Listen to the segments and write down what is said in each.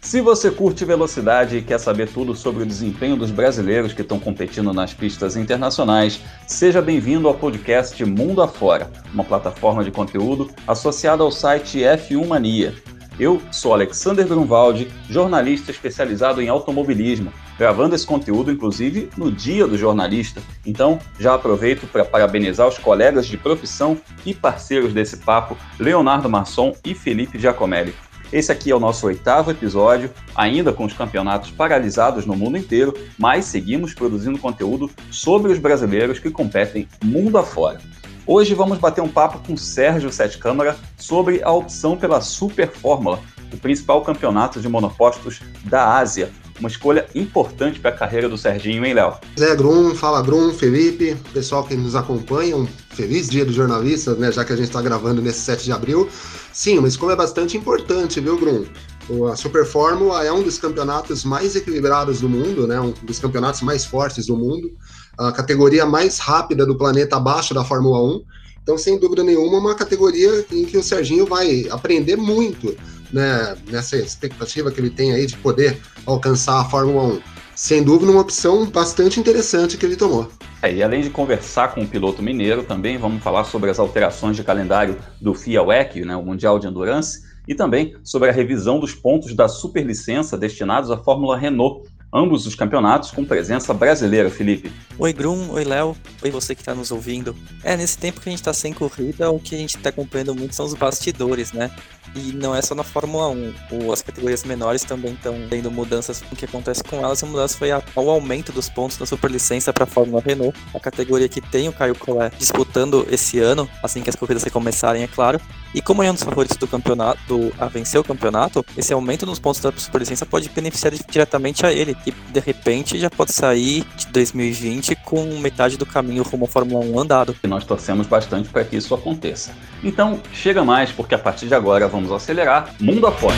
Se você curte velocidade e quer saber tudo sobre o desempenho dos brasileiros que estão competindo nas pistas internacionais, seja bem-vindo ao podcast Mundo Afora, uma plataforma de conteúdo associada ao site F1 Mania. Eu sou Alexander Grunwald, jornalista especializado em automobilismo, gravando esse conteúdo, inclusive, no Dia do Jornalista. Então, já aproveito para parabenizar os colegas de profissão e parceiros desse papo, Leonardo Masson e Felipe Giacomelli. Esse aqui é o nosso oitavo episódio, ainda com os campeonatos paralisados no mundo inteiro, mas seguimos produzindo conteúdo sobre os brasileiros que competem mundo afora. Hoje vamos bater um papo com Sérgio Sete Câmara sobre a opção pela Super Fórmula, o principal campeonato de monopostos da Ásia. Uma escolha importante para a carreira do Serginho, hein, Léo? Zé Grum, fala Grum, Felipe, pessoal que nos acompanha, um feliz dia do jornalista, né, já que a gente está gravando nesse 7 de abril. Sim, uma escolha bastante importante, viu, Grum? A Super Fórmula é um dos campeonatos mais equilibrados do mundo, né? Um dos campeonatos mais fortes do mundo, a categoria mais rápida do planeta abaixo da Fórmula 1. Então, sem dúvida nenhuma, uma categoria em que o Serginho vai aprender muito, né? Nessa expectativa que ele tem aí de poder alcançar a Fórmula 1. Sem dúvida, uma opção bastante interessante que ele tomou. É, e além de conversar com o piloto mineiro, também vamos falar sobre as alterações de calendário do FIA WEC, né, o Mundial de Endurance, e também sobre a revisão dos pontos da superlicença destinados à Fórmula Renault, ambos os campeonatos com presença brasileira, Felipe. Oi, Grum, oi, Léo, oi, você que está nos ouvindo. É, nesse tempo que a gente está sem corrida, o que a gente está acompanhando muito são os bastidores, né? E não é só na Fórmula 1, as categorias menores também estão tendo mudanças. O que acontece com elas, a mudança foi o aumento dos pontos da superlicença para a Fórmula Renault, a categoria que tem o Caio Collet disputando esse ano, assim que as corridas recomeçarem, é claro. E como é um dos favoritos do campeonato a vencer o campeonato, esse aumento nos pontos da superlicença pode beneficiar diretamente a ele. E de repente já pode sair de 2020 com metade do caminho rumo à Fórmula 1 andado. E nós torcemos bastante para que isso aconteça. Então, chega mais, porque a partir de agora vamos acelerar mundo afora.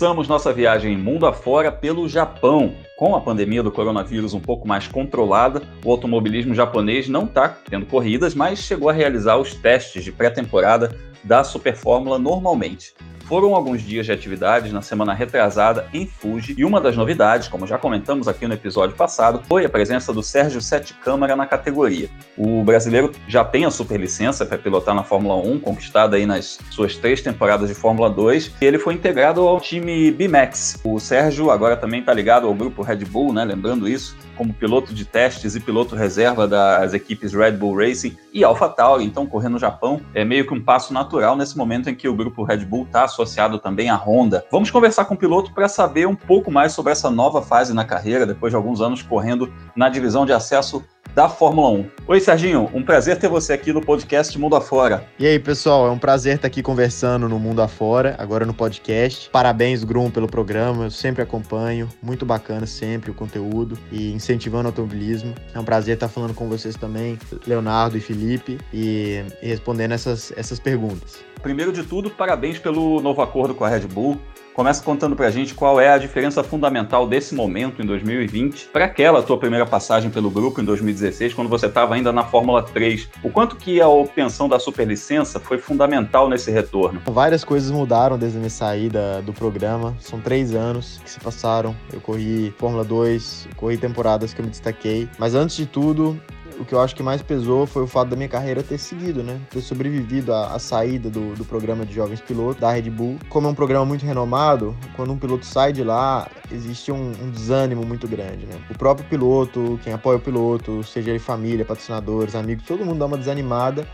Começamos nossa viagem mundo afora pelo Japão. Com a pandemia do coronavírus um pouco mais controlada, o automobilismo japonês não está tendo corridas, mas chegou a realizar os testes de pré-temporada da Super Fórmula normalmente. Foram alguns dias de atividades na semana retrasada em Fuji e uma das novidades, como já comentamos aqui no episódio passado, foi a presença do Sérgio Sete Câmara na categoria. O brasileiro já tem a superlicença para pilotar na Fórmula 1, conquistada aí nas suas três temporadas de Fórmula 2, e ele foi integrado ao time B-Max. O Sérgio agora também está ligado ao grupo Red Bull, né? Lembrando isso, como piloto de testes e piloto reserva das equipes Red Bull Racing e AlphaTauri, então correr no Japão é meio que um passo natural nesse momento em que o grupo Red Bull está associado também à Honda. Vamos conversar com o piloto para saber um pouco mais sobre essa nova fase na carreira, depois de alguns anos correndo na divisão de acesso da Fórmula 1. Oi, Serginho, um prazer ter você aqui no podcast Mundo Afora. E aí, pessoal, é um prazer estar aqui conversando no Mundo Afora, agora no podcast. Parabéns, Grum, pelo programa, eu sempre acompanho, muito bacana sempre o conteúdo e incentivando o automobilismo. É um prazer estar falando com vocês também, Leonardo e Felipe, e, e respondendo essas, essas perguntas. Primeiro de tudo, parabéns pelo novo acordo com a Red Bull. Começa contando pra gente qual é a diferença fundamental desse momento em 2020 para aquela tua primeira passagem pelo grupo em 2016, quando você estava ainda na Fórmula 3. O quanto que a obtenção da superlicença foi fundamental nesse retorno? Várias coisas mudaram desde a minha saída do programa. São três anos que se passaram. Eu corri Fórmula 2, corri temporadas que eu me destaquei. Mas antes de tudo, o que eu acho que mais pesou foi o fato da minha carreira ter seguido, né? Ter sobrevivido à, à saída do, do, programa de jovens pilotos, da Red Bull. Como é um programa muito renomado, quando um piloto sai de lá, existe um, um desânimo muito grande, né? O próprio piloto, quem apoia o piloto, seja ele família, patrocinadores, amigos, todo mundo dá uma desanimada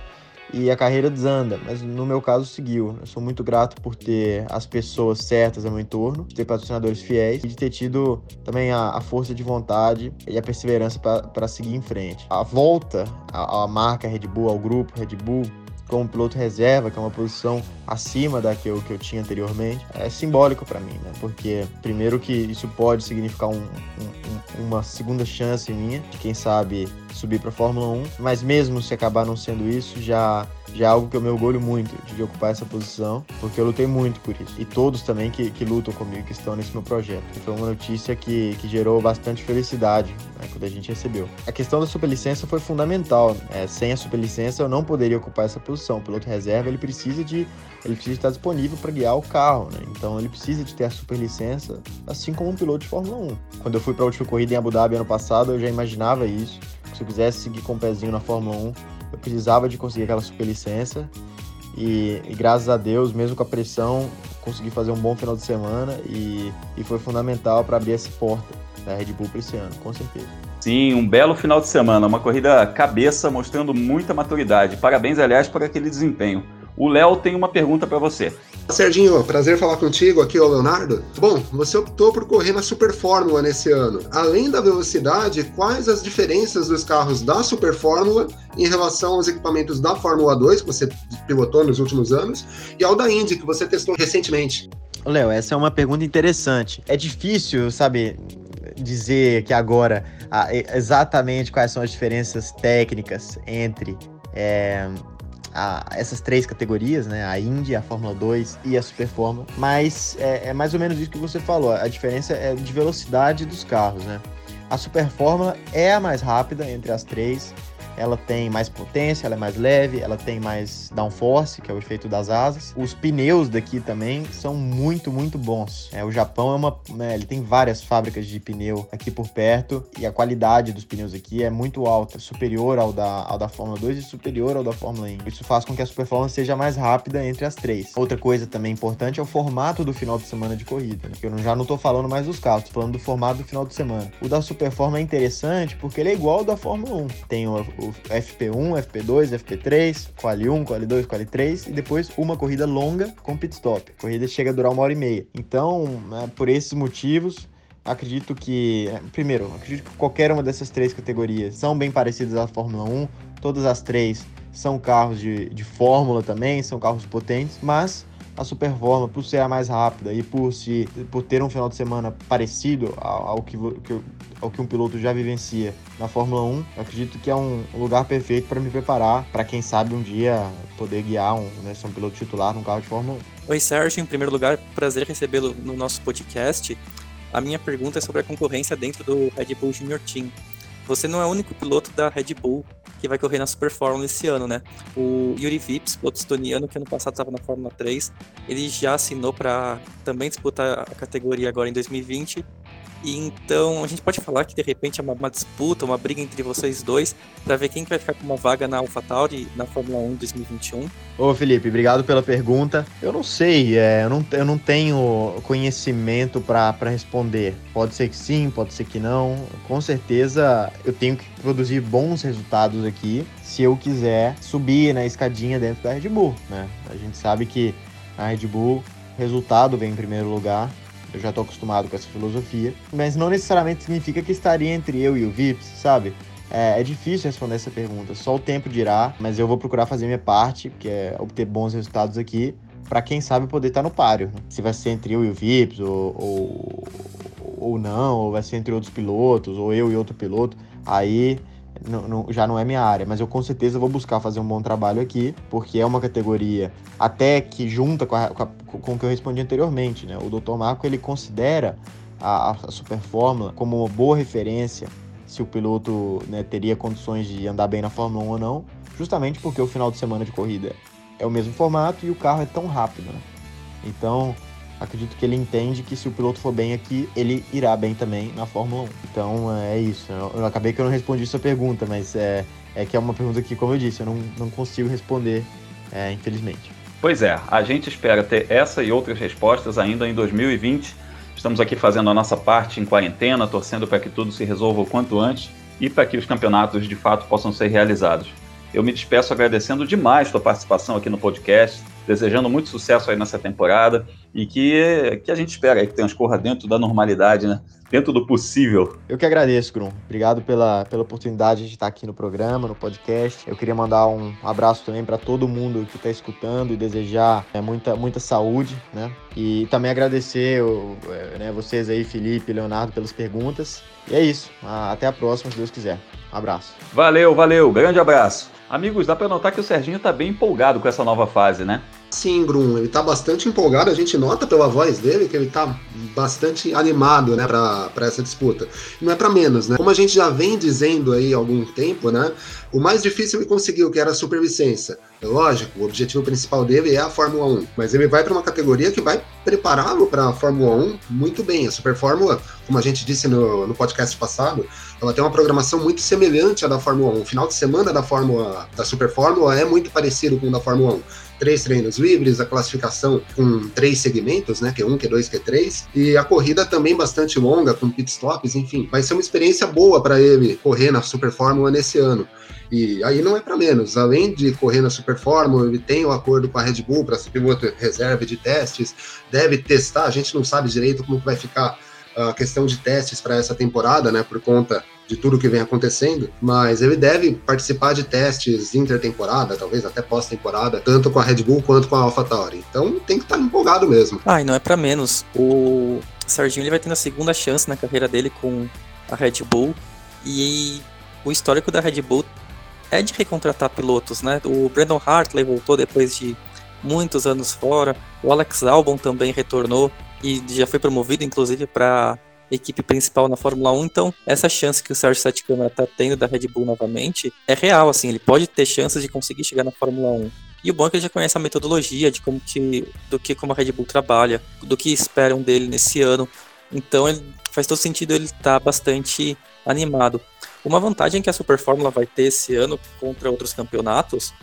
e a carreira desanda, mas no meu caso seguiu. Eu sou muito grato por ter as pessoas certas ao meu entorno, de ter patrocinadores fiéis e de ter tido também a, a força de vontade e a perseverança para seguir em frente. A volta à, à marca Red Bull, ao grupo Red Bull, como piloto reserva, que é uma posição acima da que eu, que eu tinha anteriormente, é simbólico para mim, né? Porque, primeiro, que isso pode significar um, um, uma segunda chance minha, de quem sabe subir para Fórmula 1, mas mesmo se acabar não sendo isso, já, já é algo que eu me orgulho muito de ocupar essa posição, porque eu lutei muito por isso. E todos também que, que lutam comigo, que estão nesse meu projeto. Foi uma notícia que, que gerou bastante felicidade né, quando a gente recebeu. A questão da superlicença foi fundamental. Né? Sem a superlicença, eu não poderia ocupar essa posição. O piloto reserva ele precisa de ele precisa estar disponível para guiar o carro, né? Então ele precisa de ter a superlicença, assim como um piloto de Fórmula 1. Quando eu fui para a última corrida em Abu Dhabi ano passado, eu já imaginava isso. Se eu quisesse seguir com o pezinho na Fórmula 1, eu precisava de conseguir aquela superlicença. E, e graças a Deus, mesmo com a pressão, consegui fazer um bom final de semana e, e foi fundamental para abrir essa porta da Red Bull para esse ano, com certeza. Sim, um belo final de semana, uma corrida cabeça mostrando muita maturidade. Parabéns, aliás, por aquele desempenho. O Léo tem uma pergunta para você. Serginho, prazer falar contigo aqui, o Leonardo. Bom, você optou por correr na Super Fórmula nesse ano. Além da velocidade, quais as diferenças dos carros da Super Fórmula em relação aos equipamentos da Fórmula 2, que você pilotou nos últimos anos, e ao da Indy, que você testou recentemente? Léo, essa é uma pergunta interessante. É difícil, sabe, dizer que agora ah, exatamente quais são as diferenças técnicas entre é, a, essas três categorias, né? A Indy, a Fórmula 2 e a Super Fórmula. Mas é, é, mais ou menos isso que você falou. A diferença é de velocidade dos carros, né? A Super Fórmula é a mais rápida entre as três ela tem mais potência, ela é mais leve, ela tem mais downforce, que é o efeito das asas. Os pneus daqui também são muito, muito bons. É, o Japão é uma, né, ele tem várias fábricas de pneu aqui por perto e a qualidade dos pneus aqui é muito alta, superior ao da, ao da Fórmula 2 e superior ao da Fórmula 1. Isso faz com que a Super Fórmula seja mais rápida entre as três. Outra coisa também importante é o formato do final de semana de corrida, né? que eu já não estou falando mais dos carros, tô falando do formato do final de semana. O da Super Fórmula é interessante porque ele é igual ao da Fórmula 1. Tem o, o FP1, FP2, FP3, quali 1, quali 2, quali 3 e depois uma corrida longa com pit stop. A corrida chega a durar uma hora e meia. Então, né, por esses motivos, acredito que, é, primeiro, acredito que qualquer uma dessas três categorias são bem parecidas à Fórmula 1. Todas as três são carros de, de Fórmula também, são carros potentes, mas a Super Fórmula, por ser a mais rápida e por, se, por ter um final de semana parecido ao, ao que, ao que um piloto já vivencia na Fórmula 1, eu acredito que é um lugar perfeito para me preparar para quem sabe um dia poder guiar um, né, ser um piloto titular num carro de Fórmula 1. Oi, Sérgio. Em primeiro lugar, prazer recebê-lo no nosso podcast. A minha pergunta é sobre a concorrência dentro do Red Bull Junior Team. Você não é o único piloto da Red Bull que vai correr na Super Fórmula esse ano, né? O Yuri Vips, piloto estoniano, que ano passado estava na Fórmula 3, ele já assinou para também disputar a categoria agora em 2020 e então a gente pode falar que de repente é uma, uma disputa, uma briga entre vocês dois para ver quem vai ficar com uma vaga na AlphaTauri na Fórmula 1 2021. Ô Felipe, obrigado pela pergunta. Eu não sei, é, eu, não, eu não tenho conhecimento para responder. Pode ser que sim, pode ser que não. Com certeza eu tenho que produzir bons resultados aqui se eu quiser subir na escadinha dentro da Red Bull, né? A gente sabe que a Red Bull resultado vem em primeiro lugar eu já tô acostumado com essa filosofia. Mas não necessariamente significa que estaria entre eu e o Vips, sabe? É, é, difícil responder essa pergunta, só o tempo dirá, mas eu vou procurar fazer minha parte, que é obter bons resultados aqui, para quem sabe poder estar tá no páreo. Né? Se vai ser entre eu e o Vips, ou, ou, ou não, ou vai ser entre outros pilotos, ou eu e outro piloto, aí não, não, já não é minha área, mas eu com certeza vou buscar fazer um bom trabalho aqui, porque é uma categoria até que junta com, a, com, a, com o que eu respondi anteriormente, né? O Dr. Marco ele considera a, a Super Fórmula como uma boa referência se o piloto né, teria condições de andar bem na Fórmula 1 ou não, justamente porque o final de semana de corrida é o mesmo formato e o carro é tão rápido, né? Então, acredito que ele entende que se o piloto for bem aqui, ele irá bem também na Fórmula 1. Então é isso. Eu, eu acabei que eu não respondi sua pergunta, mas é, é que é uma pergunta que, como eu disse, eu não, não consigo responder, é, infelizmente. Pois é, a gente espera ter essa e outras respostas ainda em 2020. Estamos aqui fazendo a nossa parte em quarentena, torcendo para que tudo se resolva o quanto antes e para que os campeonatos de fato possam ser realizados. Eu me despeço agradecendo demais sua participação aqui no podcast desejando muito sucesso aí nessa temporada e que, que a gente espera aí que transcorra dentro da normalidade, né? Dentro do possível. Eu que agradeço, Grum. Obrigado pela, pela oportunidade de estar aqui no programa, no podcast. Eu queria mandar um abraço também para todo mundo que está escutando e desejar é, muita, muita saúde, né? E também agradecer é, né, vocês aí, Felipe e Leonardo, pelas perguntas. E é isso. Até a próxima, se Deus quiser. Um abraço. Valeu, valeu. Grande abraço. Amigos, dá para notar que o Serginho está bem empolgado com essa nova fase, né? Sim, Grum, ele tá bastante empolgado, a gente nota pela voz dele que ele tá bastante animado, né, para essa disputa. Não é para menos, né? Como a gente já vem dizendo aí há algum tempo, né, o mais difícil ele conseguiu, que era a superlicença. Lógico, o objetivo principal dele é a Fórmula 1, mas ele vai para uma categoria que vai prepará-lo para a Fórmula 1 muito bem. A Super Fórmula, como a gente disse no, no podcast passado, ela tem uma programação muito semelhante à da Fórmula 1. O final de semana da Fórmula da Super Fórmula é muito parecido com o da Fórmula 1 três treinos livres, a classificação com três segmentos, né? Q1, Q2, Q3, e a corrida também bastante longa, com pit stops, enfim. Vai ser uma experiência boa para ele correr na Super Fórmula nesse ano. E aí não é para menos. Além de correr na Super Fórmula, ele tem o um acordo com a Red Bull para ser piloto reserva de testes, deve testar. A gente não sabe direito como vai ficar a questão de testes para essa temporada, né, por conta de tudo que vem acontecendo, mas ele deve participar de testes intertemporada, talvez até pós-temporada, tanto com a Red Bull quanto com a AlphaTauri. Então tem que estar tá empolgado mesmo. Ah, e não é para menos. O Serginho ele vai tendo a segunda chance na carreira dele com a Red Bull e o histórico da Red Bull é de recontratar pilotos, né? O Brandon Hartley voltou depois de muitos anos fora, o Alex Albon também retornou e já foi promovido, inclusive, para equipe principal na Fórmula 1, então essa chance que o Sérgio Sete Câmara está tendo da Red Bull novamente é real, assim, ele pode ter chances de conseguir chegar na Fórmula 1. E o bom é que ele já conhece a metodologia de como que, do que como a Red Bull trabalha, do que esperam dele nesse ano. Então ele, faz todo sentido ele estar tá bastante animado. Uma vantagem que a Super Fórmula vai ter esse ano contra outros campeonatos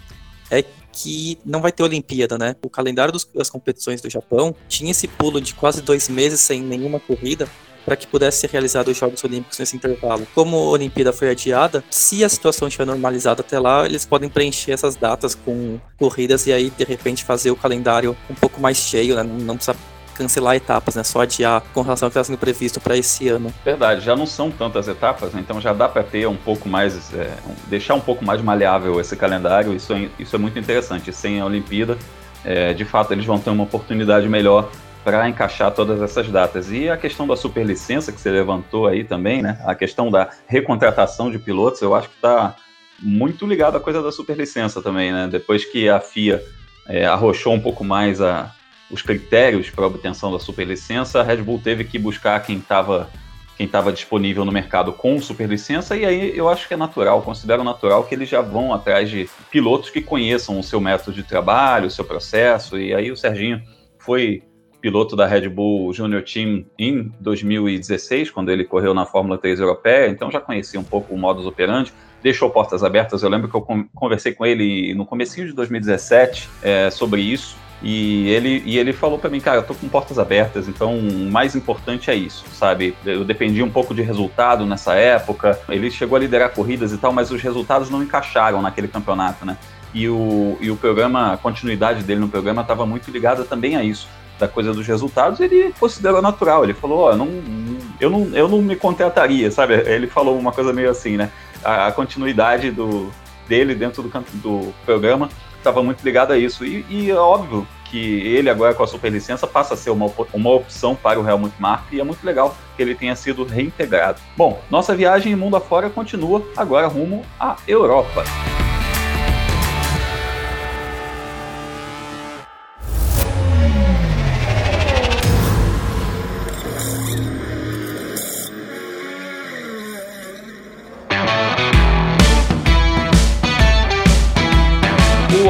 é que não vai ter Olimpíada, né? O calendário dos, das competições do Japão tinha esse pulo de quase dois meses sem nenhuma corrida para que pudesse ser realizado os Jogos Olímpicos nesse intervalo. Como a Olimpíada foi adiada, se a situação estiver normalizada até lá, eles podem preencher essas datas com corridas e aí de repente fazer o calendário um pouco mais cheio, né? Não precisa cancelar etapas, né? Só adiar com relação ao que está sendo previsto para esse ano. Verdade, já não são tantas etapas, né? então já dá para ter um pouco mais, é, deixar um pouco mais maleável esse calendário. Isso é, isso é muito interessante. Sem a Olimpíada, é, de fato, eles vão ter uma oportunidade melhor para encaixar todas essas datas. E a questão da superlicença que você levantou aí também, né? A questão da recontratação de pilotos, eu acho que está muito ligado à coisa da superlicença também, né? Depois que a FIA é, arrochou um pouco mais a, os critérios para obtenção da superlicença, a Red Bull teve que buscar quem estava quem estava disponível no mercado com superlicença, e aí eu acho que é natural, considero natural que eles já vão atrás de pilotos que conheçam o seu método de trabalho, o seu processo, e aí o Serginho foi piloto da Red Bull Junior Team em 2016, quando ele correu na Fórmula 3 europeia, então já conhecia um pouco o modus operandi, deixou portas abertas, eu lembro que eu conversei com ele no comecinho de 2017 é, sobre isso, e ele, e ele falou para mim, cara, eu tô com portas abertas, então o mais importante é isso, sabe? Eu dependi um pouco de resultado nessa época. Ele chegou a liderar corridas e tal, mas os resultados não encaixaram naquele campeonato, né? E o, e o programa, a continuidade dele no programa estava muito ligada também a isso, da coisa dos resultados. Ele considerou natural. Ele falou: Ó, oh, não, eu, não, eu não me contrataria, sabe? Ele falou uma coisa meio assim, né? A, a continuidade do, dele dentro do, do programa estava muito ligado a isso. E, e, é óbvio que ele agora com a superlicença passa a ser uma, uma opção para o Helmut Marko e é muito legal que ele tenha sido reintegrado. Bom, nossa viagem mundo afora continua agora rumo à Europa.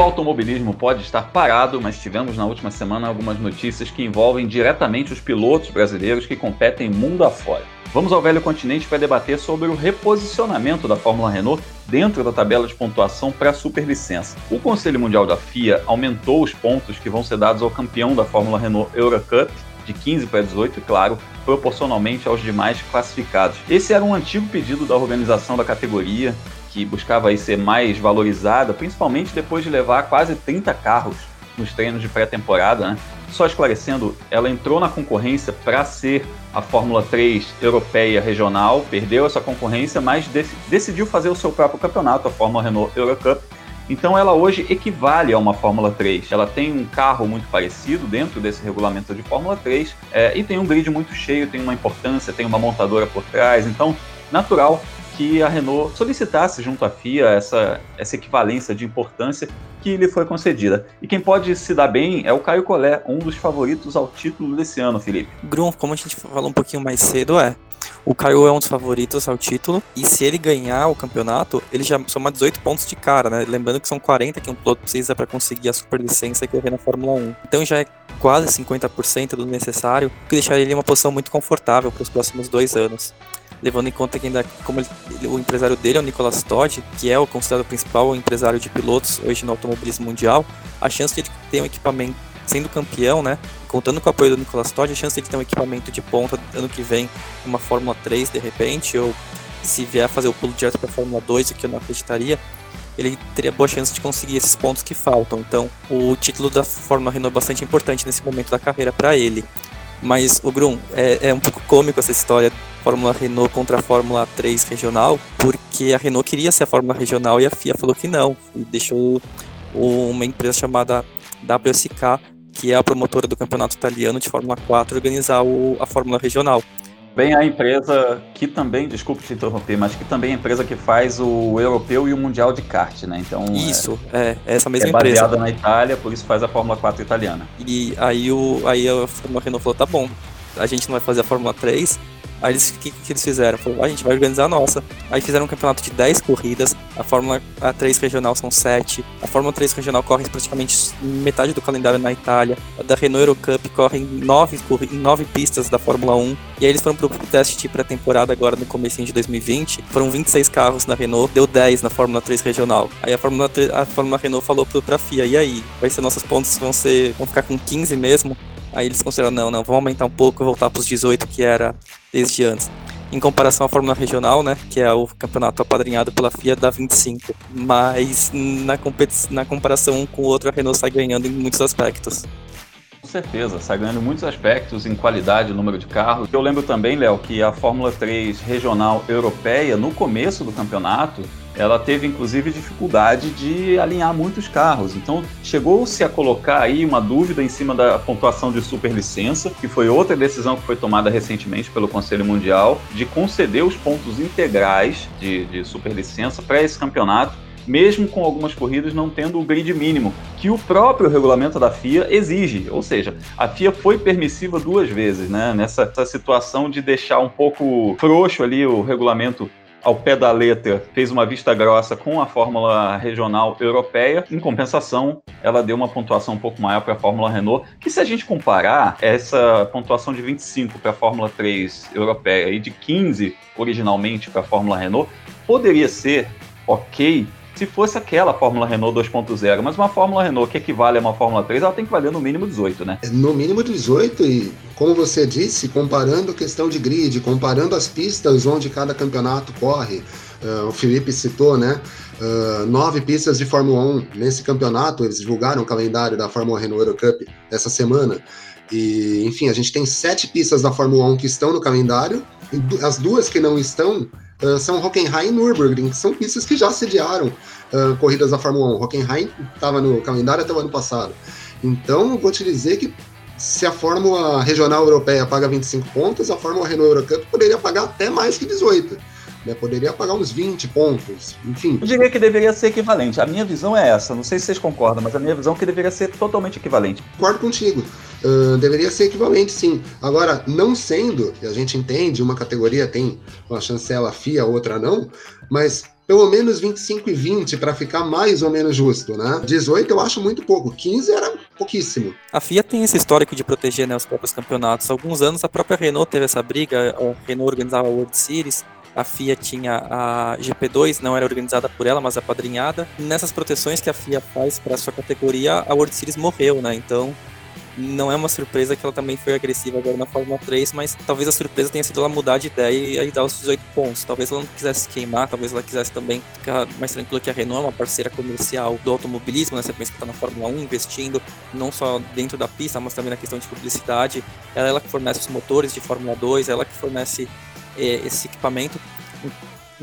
Automobilismo pode estar parado, mas tivemos na última semana algumas notícias que envolvem diretamente os pilotos brasileiros que competem mundo afora. Vamos ao velho continente para debater sobre o reposicionamento da Fórmula Renault dentro da tabela de pontuação para a superlicença. O Conselho Mundial da FIA aumentou os pontos que vão ser dados ao campeão da Fórmula Renault Eurocup de 15 para 18 e, claro, proporcionalmente aos demais classificados. Esse era um antigo pedido da organização da categoria, que buscava aí ser mais valorizada, principalmente depois de levar quase 30 carros nos treinos de pré-temporada, né? Só esclarecendo, ela entrou na concorrência para ser a Fórmula 3 europeia regional, perdeu essa concorrência, mas dec decidiu fazer o seu próprio campeonato, a Fórmula Renault Eurocup. Então ela hoje equivale a uma Fórmula 3. Ela tem um carro muito parecido dentro desse regulamento de Fórmula 3 é, e tem um grid muito cheio, tem uma importância, tem uma montadora por trás. Então, natural que a Renault solicitasse junto à FIA essa, essa equivalência de importância que lhe foi concedida. E quem pode se dar bem é o Caio Collet, um dos favoritos ao título desse ano, Felipe. Grum, como a gente falou um pouquinho mais cedo, é. O Caio é um dos favoritos ao título, e se ele ganhar o campeonato, ele já soma 18 pontos de cara, né? Lembrando que são 40 que um piloto precisa para conseguir a superlicença e correr na Fórmula 1. Então já é quase 50% do necessário, que deixaria ele em uma posição muito confortável para os próximos dois anos levando em conta que ainda como ele, o empresário dele é o Nicolas Todd, que é o considerado principal empresário de pilotos hoje no automobilismo mundial, a chance de ele ter um equipamento sendo campeão, né, contando com o apoio do Nicolas Todd, a chance de ele ter um equipamento de ponta ano que vem, uma Fórmula 3 de repente, ou se vier fazer o pulo direto para a Fórmula 2, o que eu não acreditaria, ele teria boa chance de conseguir esses pontos que faltam. Então, o título da Fórmula Renault é bastante importante nesse momento da carreira para ele. Mas, o Grum, é, é um pouco cômico essa história Fórmula Renault contra a Fórmula 3 regional, porque a Renault queria ser a Fórmula regional e a FIA falou que não, e deixou uma empresa chamada WSK, que é a promotora do campeonato italiano de Fórmula 4, organizar o, a Fórmula regional. Bem, a empresa que também, desculpe te interromper, mas que também é a empresa que faz o europeu e o mundial de kart, né? Então isso é, é essa mesma é empresa. baseada na Itália, por isso faz a Fórmula 4 italiana. E aí o aí a Fórmula Renault falou, tá bom, a gente não vai fazer a Fórmula 3, Aí eles, que, que eles fizeram? Falaram, a gente vai organizar a nossa. Aí fizeram um campeonato de 10 corridas, a Fórmula a 3 regional são 7, a Fórmula 3 regional corre praticamente metade do calendário na Itália, a da Renault Eurocup corre em 9, em 9 pistas da Fórmula 1, e aí eles foram pro teste de pré-temporada agora no começo de 2020, foram 26 carros na Renault, deu 10 na Fórmula 3 regional. Aí a Fórmula, 3, a Fórmula Renault falou pra FIA, e aí? Vai ser nossos pontos vão ser vão ficar com 15 mesmo? Aí eles consideraram, não, não, vamos aumentar um pouco voltar para os 18 que era desde antes. Em comparação à Fórmula Regional, né, que é o campeonato apadrinhado pela FIA, dá 25. Mas na, na comparação com o outro, a Renault sai ganhando em muitos aspectos. Com certeza, sai ganhando muitos aspectos em qualidade, número de carros. Eu lembro também, Léo, que a Fórmula 3 regional europeia, no começo do campeonato, ela teve inclusive dificuldade de alinhar muitos carros. Então chegou-se a colocar aí uma dúvida em cima da pontuação de superlicença, que foi outra decisão que foi tomada recentemente pelo Conselho Mundial, de conceder os pontos integrais de, de superlicença para esse campeonato. Mesmo com algumas corridas não tendo o grid mínimo, que o próprio regulamento da FIA exige. Ou seja, a FIA foi permissiva duas vezes, né? Nessa situação de deixar um pouco frouxo ali o regulamento ao pé da letra, fez uma vista grossa com a Fórmula Regional Europeia. Em compensação, ela deu uma pontuação um pouco maior para a Fórmula Renault, que se a gente comparar essa pontuação de 25 para a Fórmula 3 Europeia e de 15 originalmente para a Fórmula Renault, poderia ser ok se fosse aquela Fórmula Renault 2.0, mas uma Fórmula Renault que equivale a uma Fórmula 3, ela tem que valer no mínimo 18, né? No mínimo 18 e, como você disse, comparando a questão de grid, comparando as pistas onde cada campeonato corre, uh, o Felipe citou, né? Uh, nove pistas de Fórmula 1 nesse campeonato, eles divulgaram o calendário da Fórmula Renault Eurocup essa semana. E, enfim, a gente tem sete pistas da Fórmula 1 que estão no calendário, as duas que não estão uh, são Hockenheim e Nürburgring, que são pistas que já sediaram uh, corridas da Fórmula 1. Hockenheim estava no calendário até o ano passado. Então, vou te dizer que se a Fórmula Regional Europeia paga 25 pontos, a Fórmula Renault Eurocup poderia pagar até mais que 18 né? Poderia pagar uns 20 pontos, enfim. Eu diria que deveria ser equivalente. A minha visão é essa. Não sei se vocês concordam, mas a minha visão é que deveria ser totalmente equivalente. Concordo contigo. Deveria ser equivalente, sim. Agora, não sendo, e a gente entende, uma categoria tem uma chancela FIA, outra não, mas pelo menos 25 e 20 para ficar mais ou menos justo, né? 18 eu acho muito pouco, 15 era pouquíssimo. A FIA tem esse histórico de proteger né, os próprios campeonatos. Alguns anos a própria Renault teve essa briga, a Renault organizava a World Series a FIA tinha a GP2, não era organizada por ela, mas apadrinhada. Nessas proteções que a FIA faz para sua categoria, a World Series morreu, né? Então não é uma surpresa que ela também foi agressiva agora na Fórmula 3, mas talvez a surpresa tenha sido ela mudar de ideia e aí dar os 18 pontos. Talvez ela não quisesse queimar, talvez ela quisesse também ficar mais tranquila que a Renault é uma parceira comercial do automobilismo, né? Você pensa que está na Fórmula 1 investindo não só dentro da pista, mas também na questão de publicidade. Ela é ela que fornece os motores de Fórmula 2, ela que fornece eh, esse equipamento.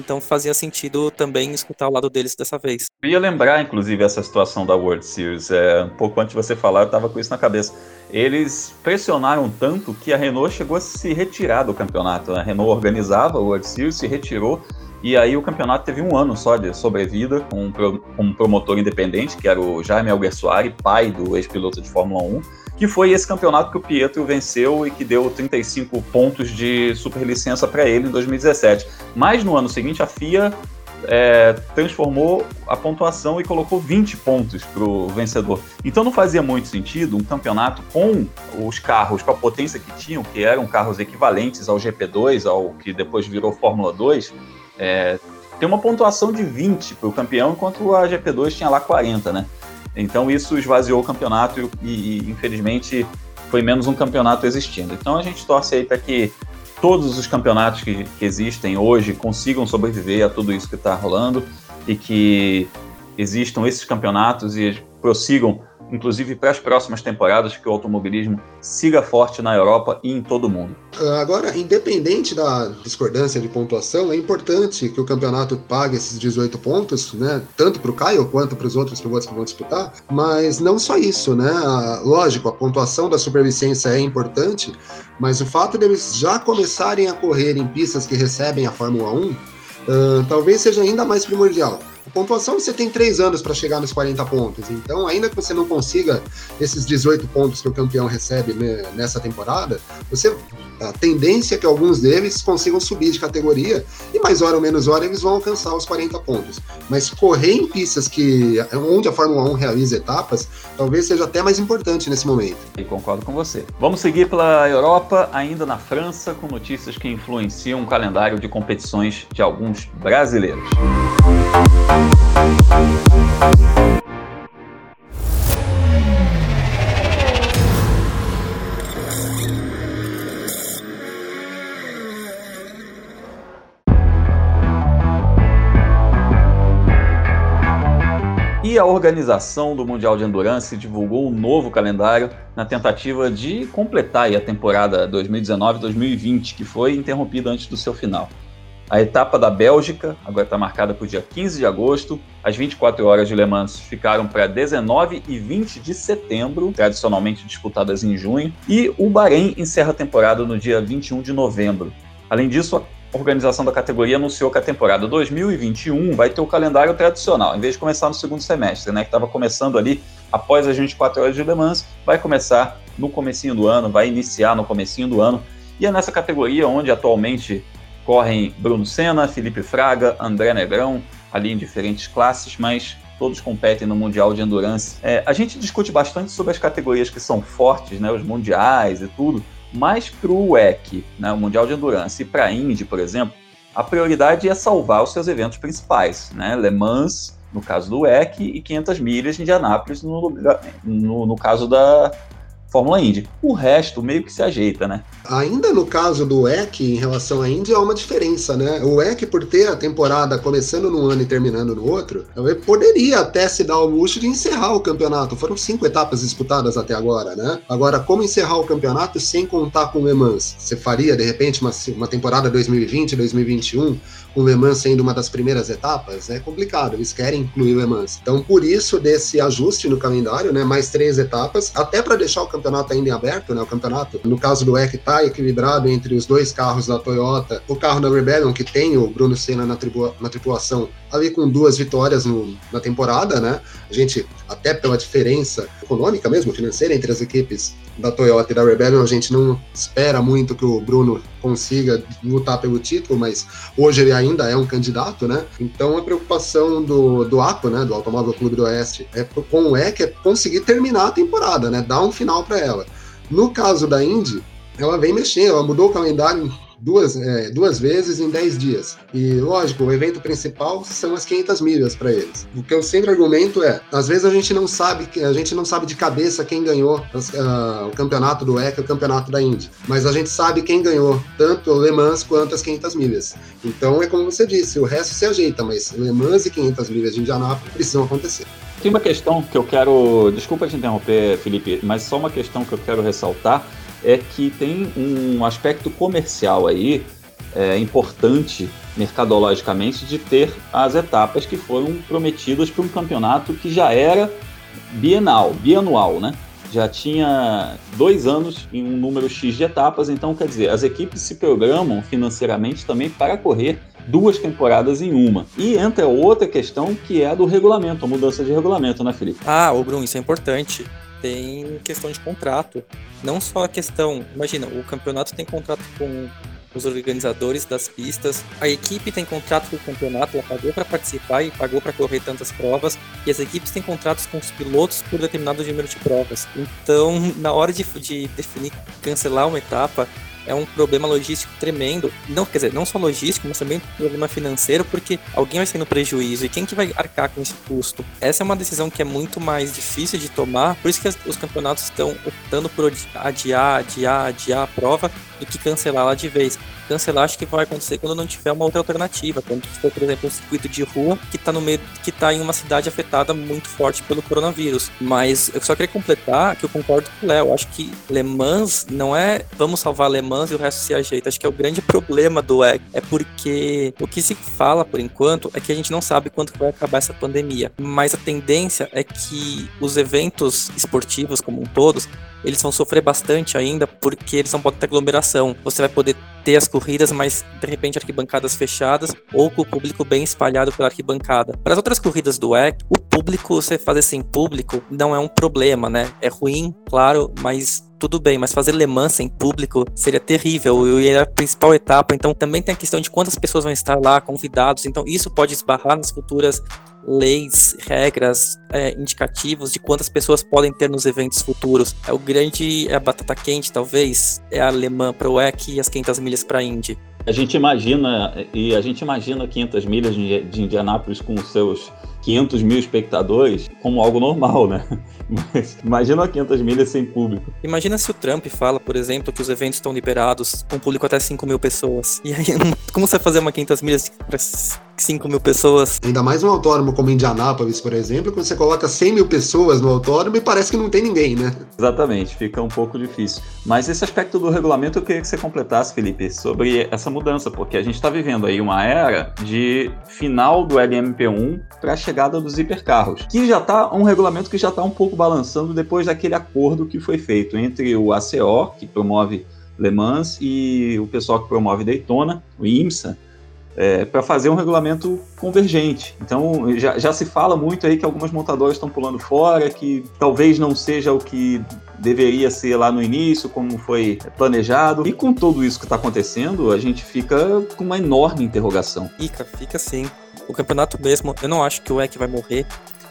Então fazia sentido também escutar o lado deles dessa vez. Eu ia lembrar, inclusive, essa situação da World Series. É, um pouco antes de você falar, eu estava com isso na cabeça. Eles pressionaram tanto que a Renault chegou a se retirar do campeonato. A Renault organizava o World Series, se retirou e aí o campeonato teve um ano só de sobrevida com um, pro, um promotor independente, que era o Jaime Alguersuari, pai do ex-piloto de Fórmula 1, que foi esse campeonato que o Pietro venceu e que deu 35 pontos de superlicença para ele em 2017. Mas no ano seguinte a FIA é, transformou a pontuação e colocou 20 pontos para o vencedor. Então não fazia muito sentido um campeonato com os carros, com a potência que tinham, que eram carros equivalentes ao GP2, ao que depois virou Fórmula 2, é, tem uma pontuação de 20 para o campeão, enquanto a GP2 tinha lá 40, né? Então isso esvaziou o campeonato e, e infelizmente foi menos um campeonato existindo. Então a gente torce aí para que todos os campeonatos que, que, existem hoje consigam sobreviver a tudo isso que está rolando e que existam esses campeonatos e prossigam inclusive para as próximas temporadas, que o automobilismo siga forte na Europa e em todo o mundo. Ah, agora, independente da discordância de pontuação, é importante que o campeonato pague esses 18 pontos, né? Tanto para o Caio quanto para os outros pilotos que vão disputar. Mas não só isso, né? Ah, lógico, a pontuação da supervicência é importante, mas o fato deles já começarem a correr em pistas que recebem a Fórmula 1 uh, ah, talvez seja ainda mais primordial. Pontuação você tem três anos para chegar nos 40 pontos. Então, ainda que você não consiga esses 18 pontos que o campeão recebe nessa temporada, você a tendência é que alguns deles consigam subir de categoria e mais hora ou menos hora eles vão alcançar os 40 pontos. Mas correr em pistas que onde a Fórmula 1 realiza etapas, talvez seja até mais importante nesse momento. E concordo com você. Vamos seguir pela Europa, ainda na França, com notícias que influenciam o calendário de competições de alguns brasileiros. E a organização do Mundial de Endurance divulgou um novo calendário na tentativa de completar a temporada 2019-2020, que foi interrompida antes do seu final. A etapa da Bélgica agora está marcada para o dia 15 de agosto. As 24 horas de Le Mans ficaram para 19 e 20 de setembro, tradicionalmente disputadas em junho. E o Bahrein encerra a temporada no dia 21 de novembro. Além disso, a organização da categoria anunciou que a temporada 2021 vai ter o calendário tradicional, em vez de começar no segundo semestre, né, que estava começando ali após as 24 horas de Le Mans, vai começar no comecinho do ano, vai iniciar no comecinho do ano. E é nessa categoria onde atualmente correm Bruno Senna, Felipe Fraga, André Negrão, ali em diferentes classes, mas todos competem no Mundial de Endurance. É, a gente discute bastante sobre as categorias que são fortes, né, os mundiais e tudo, mas para o WEC, né, o Mundial de Endurance, e para a Indy, por exemplo, a prioridade é salvar os seus eventos principais, né, Le Mans, no caso do WEC, e 500 milhas em Indianápolis, no, no, no caso da, Fórmula Indy. O resto meio que se ajeita, né? Ainda no caso do EC em relação à Indy, há uma diferença, né? O EC, por ter a temporada começando num ano e terminando no outro, poderia até se dar o luxo de encerrar o campeonato. Foram cinco etapas disputadas até agora, né? Agora, como encerrar o campeonato sem contar com Le Mans? Você faria, de repente, uma, uma temporada 2020, 2021 com Le Mans sendo uma das primeiras etapas, é complicado, eles querem incluir Le Mans. Então, por isso, desse ajuste no calendário, né, mais três etapas, até para deixar o campeonato ainda em aberto, né, o campeonato, no caso do EC, está equilibrado entre os dois carros da Toyota, o carro da Rebellion, que tem o Bruno Senna na, tripula na tripulação, ali com duas vitórias no, na temporada, né, a gente, até pela diferença econômica mesmo, financeira entre as equipes da Toyota e da Rebellion, a gente não espera muito que o Bruno consiga lutar pelo título, mas hoje ele ainda é um candidato, né? Então a preocupação do, do APO, né, do Automóvel Clube do Oeste, é, com o EC é conseguir terminar a temporada, né? Dar um final para ela. No caso da Indy, ela vem mexendo, ela mudou o calendário duas, é, duas vezes em 10 dias. E, lógico, o evento principal são as 500 milhas para eles. O que eu sempre argumento é, às vezes a gente não sabe, a gente não sabe de cabeça quem ganhou as, uh, o campeonato do ECA o campeonato da Indy, mas a gente sabe quem ganhou tanto o Le Mans quanto as 500 milhas. Então é como você disse, o resto se ajeita, mas Le Mans e 500 milhas de Indianápolis precisam acontecer. Tem uma questão que eu quero, desculpa te interromper, Felipe, mas só uma questão que eu quero ressaltar é que tem um aspecto comercial aí é, importante mercadologicamente de ter as etapas que foram prometidas para um campeonato que já era bienal, bianual, né? Já tinha dois anos em um número X de etapas, então quer dizer, as equipes se programam financeiramente também para correr duas temporadas em uma. E entra outra questão que é a do regulamento, a mudança de regulamento, né, Felipe? Ah, o Bruno, isso é importante tem questão de contrato. Não só a questão, imagina, o campeonato tem contrato com os organizadores das pistas, a equipe tem contrato com o campeonato, ela pagou para participar e pagou para correr tantas provas, e as equipes têm contratos com os pilotos por determinado número de provas. Então, na hora de, de definir cancelar uma etapa, é um problema logístico tremendo. Não, quer dizer, não só logístico, mas também um problema financeiro, porque alguém vai no prejuízo e quem que vai arcar com esse custo? Essa é uma decisão que é muito mais difícil de tomar, por isso que os campeonatos estão optando por adiar, adiar, adiar a prova do que cancelá-la de vez cancelar acho que vai acontecer quando não tiver uma outra alternativa. Quando for, por exemplo, um circuito de rua que está no meio, que tá em uma cidade afetada muito forte pelo coronavírus. Mas eu só queria completar que eu concordo com o Léo. Acho que Le Mans não é vamos salvar Le Mans e o resto se ajeita. Acho que é o grande problema do EG. É porque o que se fala por enquanto é que a gente não sabe quando vai acabar essa pandemia. Mas a tendência é que os eventos esportivos como um todos eles vão sofrer bastante ainda porque eles vão poder ter aglomeração. Você vai poder ter as corridas, mas de repente arquibancadas fechadas ou com o público bem espalhado pela arquibancada. Para as outras corridas do EC, o público, você fazer sem público não é um problema, né? É ruim, claro, mas tudo bem, mas fazer Le Mans sem público seria terrível e era a principal etapa. Então também tem a questão de quantas pessoas vão estar lá, convidados. Então isso pode esbarrar nas futuras leis, regras, é, indicativos de quantas pessoas podem ter nos eventos futuros. É o grande, é a batata quente, talvez, é a alemã para o WEC e as 500 milhas para a Indy. A gente imagina, e a gente imagina 500 milhas de Indianápolis com seus 500 mil espectadores como algo normal, né? Mas imagina 500 milhas sem público. Imagina se o Trump fala, por exemplo, que os eventos estão liberados com público até 5 mil pessoas. E aí, como você vai fazer uma 500 milhas 5 mil pessoas? Ainda mais um autódromo como Indianápolis, por exemplo, quando você coloca 100 mil pessoas no autódromo e parece que não tem ninguém, né? Exatamente, fica um pouco difícil. Mas esse aspecto do regulamento eu queria que você completasse, Felipe, sobre essa mudança, porque a gente está vivendo aí uma era de final do LMP1 para chegada dos hipercarros, que já está um regulamento que já está um pouco balançando depois daquele acordo que foi feito entre o ACO, que promove Le Mans, e o pessoal que promove Daytona, o IMSA, é, para fazer um regulamento convergente. Então já, já, se fala muito aí que algumas montadoras estão pulando fora, que talvez não seja o que deveria ser lá no início, como foi planejado. E com tudo isso que está acontecendo, a gente fica com uma enorme interrogação. Fica, fica sim. O campeonato mesmo, eu não acho que o EC vai morrer.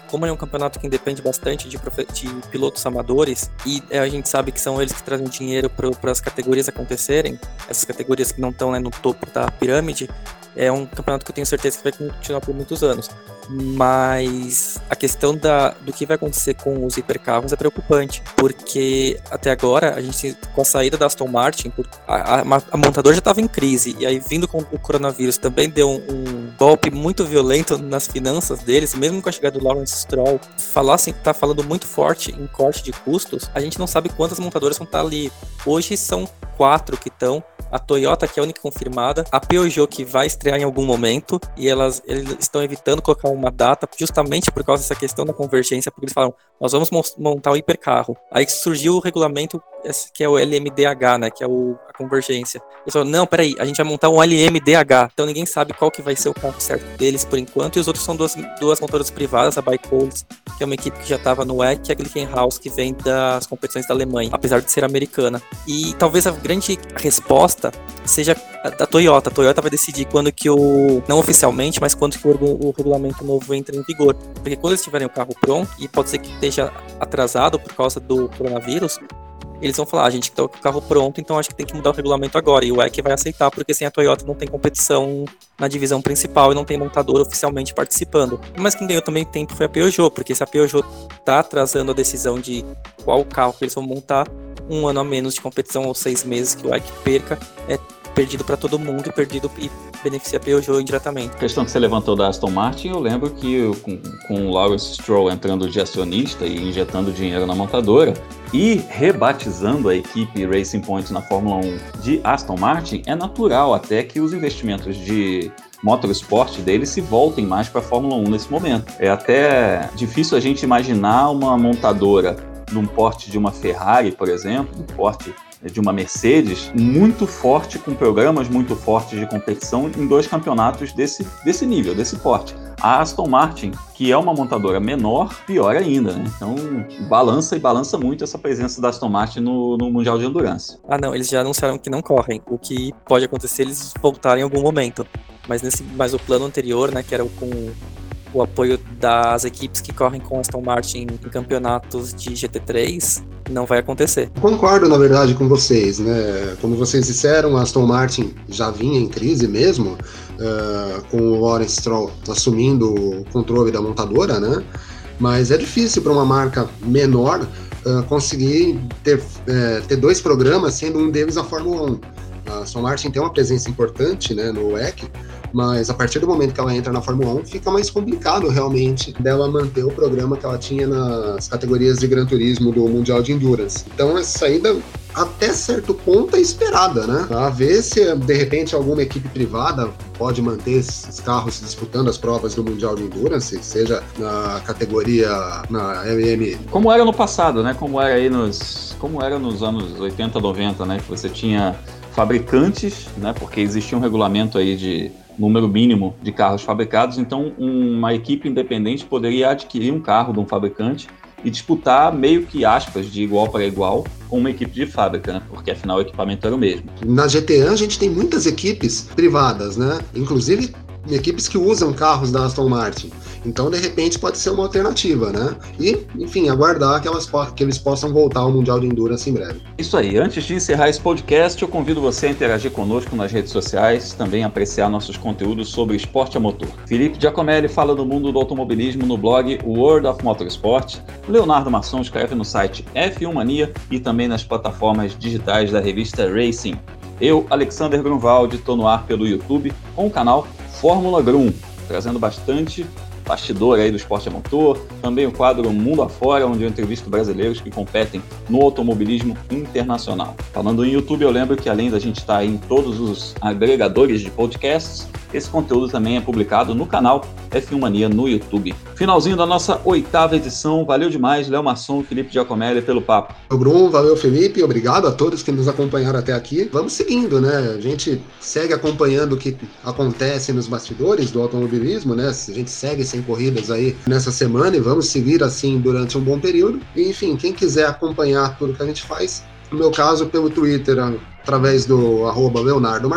Como é um campeonato que depende bastante de, de pilotos amadores, e é, a gente sabe que são eles que trazem dinheiro para as categorias acontecerem, essas categorias que não estão né, no topo da pirâmide, é um campeonato que eu tenho certeza que vai continuar por muitos anos. Mas a questão da, do que vai acontecer com os hipercarros é preocupante, porque até agora, a gente, com a saída da Aston Martin, a, a, a montadora já estava em crise, e aí vindo com o coronavírus também deu um, um, golpe muito violento nas finanças deles, mesmo com a chegada do Lawrence Stroll, falar assim, tá falando muito forte em corte de custos, a gente não sabe quantas montadoras vão estar tá ali. Hoje são quatro que estão, a Toyota, que é a única confirmada, a Peugeot, que vai estrear em algum momento, e elas eles estão evitando colocar uma data justamente por causa dessa questão da convergência, porque eles falam, nós vamos montar o hipercarro. Aí surgiu o regulamento que é o LMDH, né, que é o, a convergência. Eles falaram, não, peraí, a gente vai montar um LMDH. Então ninguém sabe qual que vai ser o carro certo deles por enquanto, e os outros são duas, duas montadoras privadas, a Bikeholes, que é uma equipe que já estava no WEC, e a Glickenhaus, que vem das competições da Alemanha, apesar de ser americana. E talvez a grande resposta seja da Toyota. A Toyota vai decidir quando que o, não oficialmente, mas quando que o, o regulamento novo entra em vigor. Porque quando eles tiverem o carro pronto, e pode ser que esteja atrasado por causa do coronavírus, eles vão falar, ah, a gente tá com o carro pronto, então acho que tem que mudar o regulamento agora. E o WEC vai aceitar, porque sem a Toyota não tem competição na divisão principal e não tem montador oficialmente participando. Mas quem ganhou também tempo foi a Peugeot, porque se a Peugeot tá atrasando a decisão de qual carro que eles vão montar, um ano a menos de competição ou seis meses que o WEC perca, é perdido para todo mundo e perdido e beneficia Peugeot indiretamente. A questão que você levantou da Aston Martin, eu lembro que com, com o Lawrence Stroll entrando de acionista e injetando dinheiro na montadora e rebatizando a equipe Racing Point na Fórmula 1 de Aston Martin, é natural até que os investimentos de motorsport deles se voltem mais para a Fórmula 1 nesse momento. É até difícil a gente imaginar uma montadora num porte de uma Ferrari, por exemplo, um porte de uma Mercedes muito forte, com programas muito fortes de competição em dois campeonatos desse, desse nível, desse porte. A Aston Martin, que é uma montadora menor, pior ainda, né? Então, balança e balança muito essa presença da Aston Martin no, no Mundial de Endurance. Ah, não, eles já anunciaram que não correm. O que pode acontecer eles voltarem em algum momento. Mas, nesse, mas o plano anterior, né, que era com o apoio das equipes que correm com Aston Martin em campeonatos de GT3 não vai acontecer. Concordo, na verdade, com vocês, né? Como vocês disseram, a Aston Martin já vinha em crise mesmo, uh, com o Lawrence Stroll assumindo o controle da montadora, né? Mas é difícil para uma marca menor uh, conseguir ter, uh, ter dois programas, sendo um deles a Fórmula 1. A Aston Martin tem uma presença importante né, no WEC, mas a partir do momento que ela entra na Fórmula 1, fica mais complicado realmente dela manter o programa que ela tinha nas categorias de Gran Turismo do Mundial de Endurance. Então essa saída até certo ponto é esperada, né? A ver se de repente alguma equipe privada pode manter esses carros disputando as provas do Mundial de Endurance, seja na categoria na MM. Como era no passado, né? Como era aí nos, como era nos anos 80, 90, né? Que você tinha fabricantes, né? Porque existia um regulamento aí de número mínimo de carros fabricados, então uma equipe independente poderia adquirir um carro de um fabricante e disputar meio que aspas de igual para igual com uma equipe de fábrica, né? Porque afinal o equipamento era o mesmo. Na GTA a gente tem muitas equipes privadas, né? Inclusive equipes que usam carros da Aston Martin. Então, de repente, pode ser uma alternativa, né? E, enfim, aguardar que, elas, que eles possam voltar ao Mundial de Endurance em breve. Isso aí. Antes de encerrar esse podcast, eu convido você a interagir conosco nas redes sociais, também apreciar nossos conteúdos sobre esporte a motor. Felipe Giacomelli fala do mundo do automobilismo no blog World of Motorsport. Leonardo Masson escreve no site F1 Mania e também nas plataformas digitais da revista Racing. Eu, Alexander Grunwald, estou no ar pelo YouTube com o canal Fórmula Grum, trazendo bastante bastidor aí do esporte a motor, também o quadro Mundo Afora, onde eu entrevisto brasileiros que competem no automobilismo internacional. Falando em YouTube, eu lembro que além da gente estar em todos os agregadores de podcasts, esse conteúdo também é publicado no canal F1 Mania no YouTube. Finalzinho da nossa oitava edição. Valeu demais, Léo Masson, Felipe Giacomelli, pelo papo. Valeu, Bruno, valeu, Felipe. Obrigado a todos que nos acompanharam até aqui. Vamos seguindo, né? A gente segue acompanhando o que acontece nos bastidores do automobilismo, né? A gente segue sem corridas aí nessa semana e vamos seguir assim durante um bom período. E, enfim, quem quiser acompanhar tudo que a gente faz, no meu caso, pelo Twitter, através do arroba Leonardo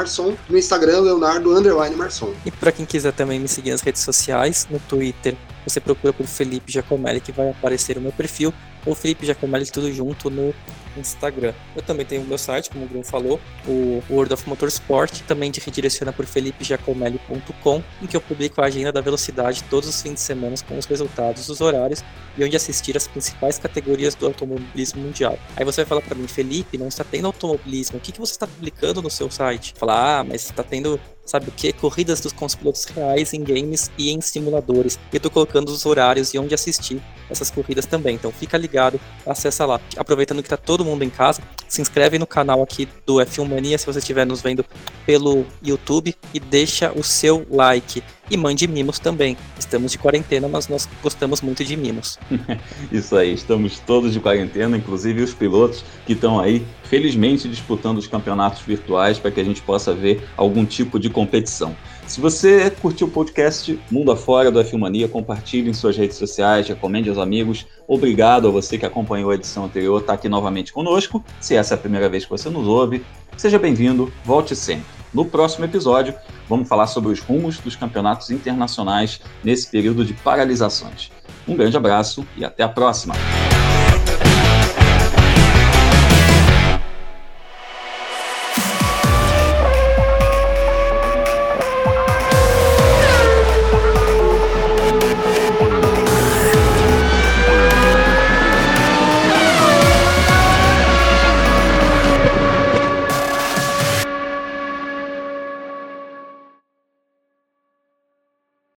no Instagram, Leonardo Underline. E para quem quiser também me seguir nas redes sociais, no Twitter, você procura por Felipe Giacomelli que vai aparecer o meu perfil, ou Felipe Giacomelli tudo junto no Instagram. Eu também tenho o meu site, como o Bruno falou, o World of Motorsport, também te redireciona por felipegiacomelli.com, em que eu publico a agenda da velocidade todos os fins de semana com os resultados, os horários e onde assistir as principais categorias do automobilismo mundial. Aí você vai falar para mim, Felipe, não está tendo automobilismo, o que, que você está publicando no seu site? Falar, ah, mas está tendo sabe o que? Corridas dos, com os pilotos reais em games e em simuladores. E eu tô colocando os horários e onde assistir essas corridas também. Então fica ligado, acessa lá. Aproveitando que tá todo mundo em casa, se inscreve no canal aqui do F1 Mania se você estiver nos vendo pelo YouTube e deixa o seu like. E mande mimos também. Estamos de quarentena, mas nós gostamos muito de mimos. Isso aí, estamos todos de quarentena, inclusive os pilotos que estão aí, felizmente, disputando os campeonatos virtuais para que a gente possa ver algum tipo de competição. Se você curtiu o podcast Mundo Afora do F Mania, compartilhe em suas redes sociais, recomende aos amigos. Obrigado a você que acompanhou a edição anterior, está aqui novamente conosco. Se essa é a primeira vez que você nos ouve, seja bem-vindo, volte sempre. No próximo episódio, vamos falar sobre os rumos dos campeonatos internacionais nesse período de paralisações. Um grande abraço e até a próxima!